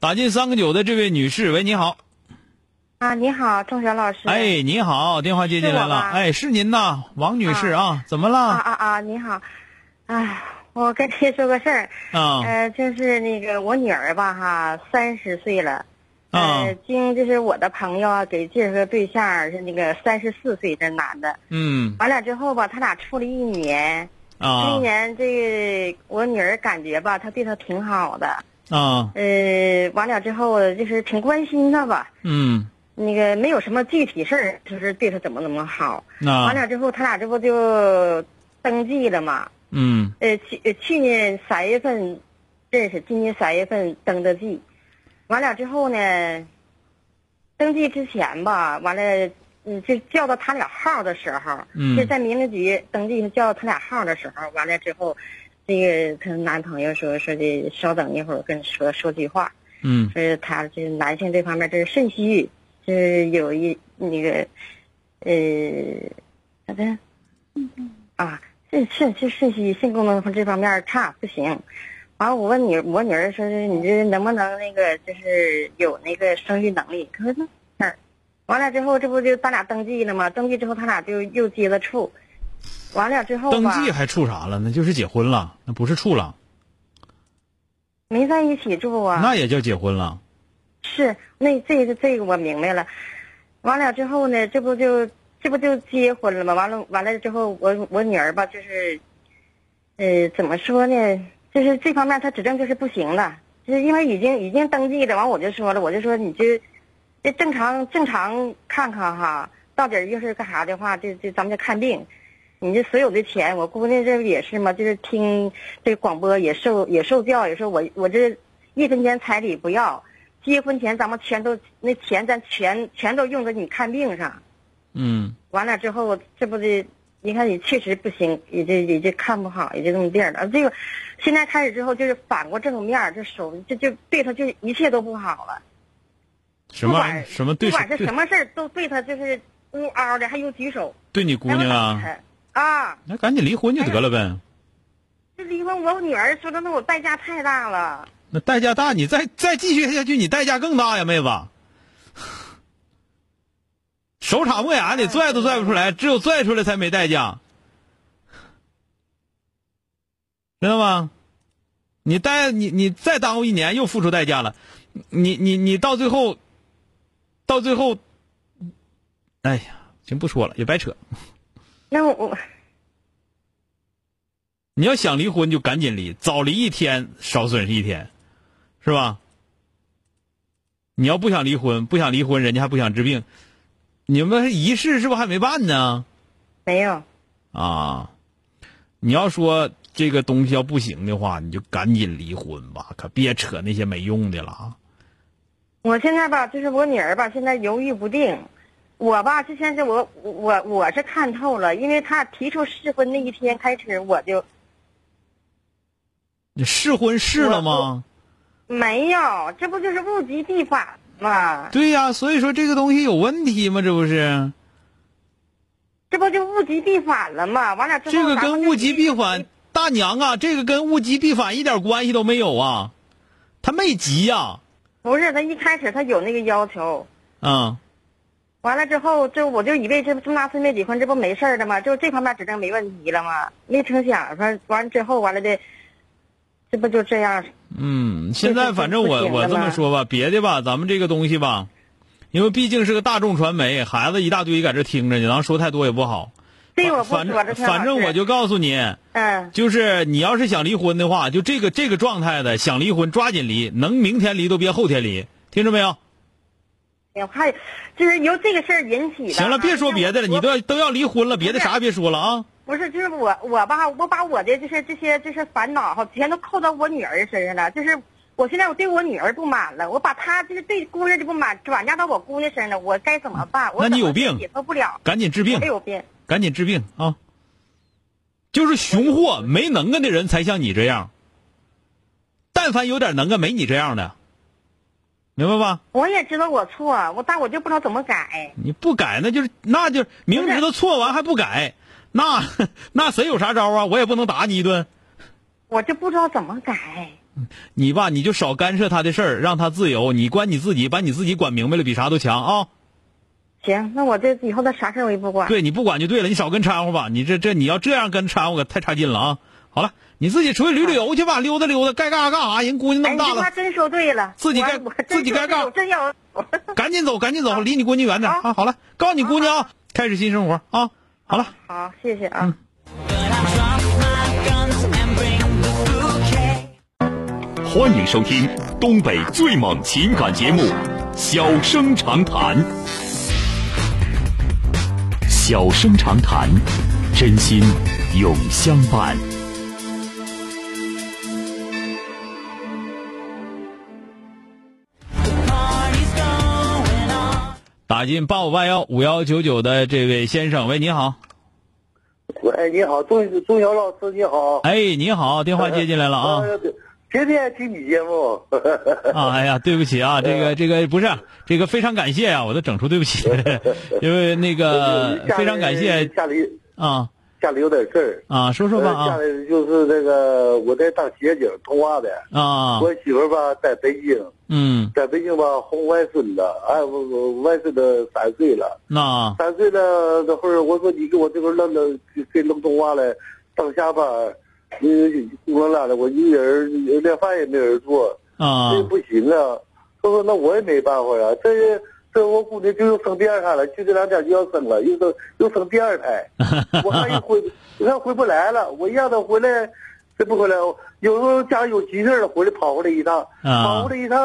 打进三个九的这位女士，喂，你好。啊，你好，钟晓老师。哎，你好，电话接进来了。哎，是您呐，王女士啊，怎么了？啊啊啊！你好，哎，我跟您说个事儿。啊。呃，就是那个我女儿吧，哈，三十岁了。啊。经就是我的朋友啊，给介绍个对象，是那个三十四岁的男的。嗯。完了之后吧，他俩处了一年。啊。一年，这个我女儿感觉吧，他对她挺好的。啊，呃，完了之后就是挺关心他吧，嗯，那个没有什么具体事儿，就是对他怎么怎么好。那完了之后，他俩这不就登记了嘛？嗯，呃，去去年三月份认识，今年三月份登的记。完了之后呢，登记之前吧，完了，嗯，就叫到他俩号的时候，嗯，就在民政局登记叫他俩号的时候，完了之后。这个她男朋友说说的，稍等一会儿，跟说说句话。嗯，说他这男性这方面这是肾虚，是有一那个，呃，咋的？啊，肾肾是肾虚，性功能这方面差，不行。完了，我问你，我女儿说是你这能不能那个，就是有那个生育能力？她说那事儿。完了之后，这不就咱俩登记了吗？登记之后，他俩就又接着处。完了之后登记还处啥了？那就是结婚了，那不是处了。没在一起住啊。那也叫结婚了。是，那这个这个我明白了。完了之后呢，这不就这不就结婚了吗？完了完了之后，我我女儿吧，就是，呃，怎么说呢？就是这方面她指证就是不行了，就是因为已经已经登记了。完我就说了，我就说你就，这正常正常看看哈，到底要是干啥的话，就就咱们就看病。你这所有的钱，我姑娘这不也是吗？就是听这广播也受也受教，也说我我这一分钱彩礼不要，结婚前咱们全都那钱咱全全都用在你看病上。嗯。完了之后，这不得你看你确实不行，也就也就看不好，也就这么地儿了。这个现在开始之后，就是反过正面，这手这就对他就一切都不好了。什么什么对？不管是什么事儿都对他就是呜嗷的，还有举手。对你姑娘啊。啊，那赶紧离婚就得了呗。这离婚，我女儿说的那我代价太大了。那代价大，你再再继续下去，你代价更大呀，妹子。手插磨牙你，拽都拽不出来，只有拽出来才没代价，知道吗？你待你你再耽误一年，又付出代价了。你你你到最后，到最后，哎呀，行不说了，也白扯。那我，你要想离婚就赶紧离，早离一天少损失一天，是吧？你要不想离婚，不想离婚，人家还不想治病，你们仪式是不是还没办呢？没有。啊，你要说这个东西要不行的话，你就赶紧离婚吧，可别扯那些没用的了。我现在吧，就是我女儿吧，现在犹豫不定。我吧，之前是我我我是看透了，因为他提出试婚那一天开始，我就你试婚试了吗？没有，这不就是物极必反吗？对呀，所以说这个东西有问题吗？这不是？这不就物极必反了吗？完了之后，这个跟物极必反，大娘啊，这个跟物极必反一点关系都没有啊，他没急呀。不是，他一开始他有那个要求。嗯。完了之后，就我就以为这这么大岁没离婚，这不没事儿的吗？就这方面指证没问题了吗？没成想说完之后完了的，这不就这样？嗯，现在反正我我这么说吧，别的吧，咱们这个东西吧，因为毕竟是个大众传媒，孩子一大堆搁这听着呢，咱说太多也不好。这我不反说，这正反正我就告诉你，嗯，就是你要是想离婚的话，就这个这个状态的想离婚，抓紧离，能明天离都别后天离，听着没有？我还就是由这个事儿引起的。行了，别说别的了，你都要都要离婚了，别的啥也别说了啊。不是，就是我我吧，我把我的就是这些这些烦恼哈，全都扣到我女儿身上了。就是我现在我对我女儿不满了，我把她就是对姑娘的不满转嫁到我姑娘身上，我该怎么办？我那你有病解脱不了，赶紧治病我，有病。赶紧治病啊！就是熊货没能耐的人才像你这样，但凡有点能耐，没你这样的，明白吧？我也知道我错，我但我就不知道怎么改。你不改，那就是那就明知道错完还不改，那 那谁有啥招啊？我也不能打你一顿。我就不知道怎么改。你吧，你就少干涉他的事儿，让他自由。你管你自己，把你自己管明白了，比啥都强啊！行，那我这以后的啥事儿我也不管。对你不管就对了，你少跟掺和吧。你这这你要这样跟掺和，可太差劲了啊！好了，你自己出去旅旅游去吧，溜达溜达，该干啥干啥。人姑娘那哎，么大了，你话真说对了，自己该自己该干真要。赶紧走，赶紧走，离你闺女远点好啊！好了，告诉你姑娘啊，开始新生活啊！好了，好，谢谢啊。欢迎收听东北最猛情感节目《小生长谈》。小生长谈，真心永相伴。打进八五八幺五幺九九的这位先生，喂，你好，喂，你好，钟钟晓老师，你好。哎，你好，电话接进来了啊！呃天天听你节目。啊，哎呀，对不起啊，这个这个不是这个非常感谢啊，我都整出对不起，因为那个 非常感谢。家里啊家里有点事儿。啊，说说吧啊。家啊里就是那个我在当协警通话的，啊。我媳妇吧在北京，嗯，在北京吧哄外孙子，哎，我我外孙子三岁了，那。三岁了那会儿我说你给我这边弄弄给弄通话来，上下班，你孤冷冷的，我一个人连饭也没人做。啊。这不行啊！他说那我也没办法啊，这这我姑娘就又生第二胎了，就这两天就要生了，又生又生第二胎，我还又回，我看回不来了，我让她回来，这不回来，有时候家里有急事儿了，回来跑回来一趟，啊跑回来一趟，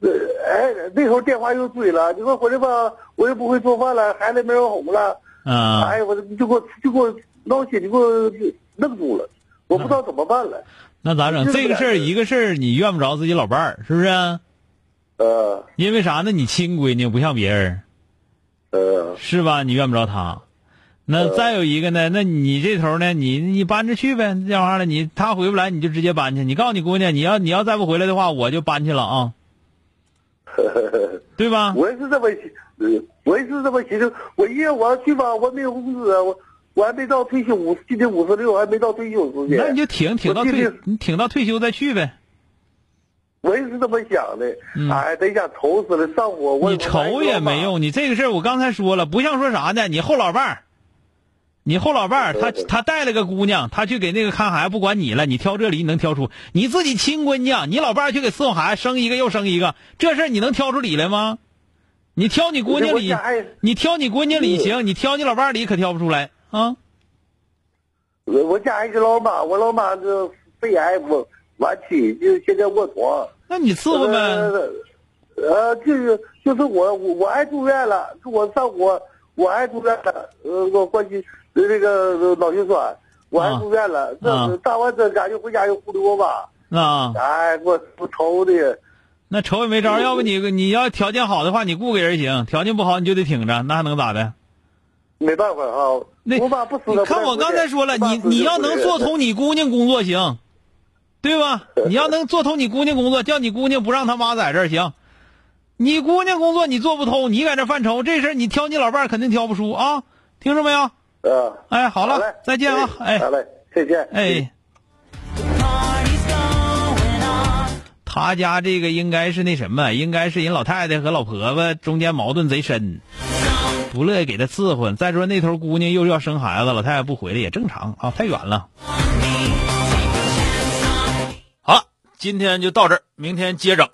呃，哎，那头电话又追了，你说回来吧，我又不会做饭了，孩子没人哄了，啊，哎，我就给我就给我闹心，就给我愣住了，我不知道怎么办了，那咋整？这个事儿一个事儿你怨不着自己老伴儿，是不是？呃因为啥呢？你亲闺女不像别人，呃。是吧？你怨不着她。那再有一个呢？那你这头呢？你你搬着去呗，这玩意儿了，你他回不来你就直接搬去。你告诉你姑娘，你要你要再不回来的话，我就搬去了啊，对吧？我也是这么，呃我也是这么寻思。我一月我要去吧，我没有工资啊，我我还没到退休，五今年五十六，还没到退休时间。那你就挺挺到退你挺到退休再去呗。我也是这么想的。嗯哎，得想愁死了，上火我你愁也没。用，你这个事儿我刚才说了，不像说啥呢？你后老伴儿，你后老伴儿，他他带了个姑娘，他去给那个看孩子，不管你了，你挑这里你能挑出？你自己亲闺女，你老伴儿去给伺候孩子，生一个又生一个，这事儿你能挑出理来吗？你挑你姑娘理你挑你姑娘理行，你挑你老伴儿理可挑不出来啊？我我家一个老妈，我老妈这肺癌晚晚期，就现在卧床。那你伺候呗。呃，呃，就是就是我我我爱住院了，我上我，我爱住院了，呃，我关心呃那个脑血栓，我爱住院了，啊这打完针赶紧回家又护理我妈，啊，哎，我我愁的，那愁也没招，要不你你要条件好的话，你雇个人行；条件不好你就得挺着，那还能咋的？没办法啊，那我妈不死你了。看我刚才说了，你你要能做通你姑娘工作行，对吧？你要能做通你姑娘工作，叫你姑娘不让他妈在这儿行。你姑娘工作你做不通，你在这犯愁，这事儿你挑你老伴儿肯定挑不出啊！听着没有？啊，哎，好了，嘞再见啊！哎好嘞，再见，哎，他家这个应该是那什么，应该是人老太太和老婆婆中间矛盾贼深，不乐意给他伺候。再说那头姑娘又要生孩子，老太太不回来也正常啊，太远了。今天就到这儿，明天接着。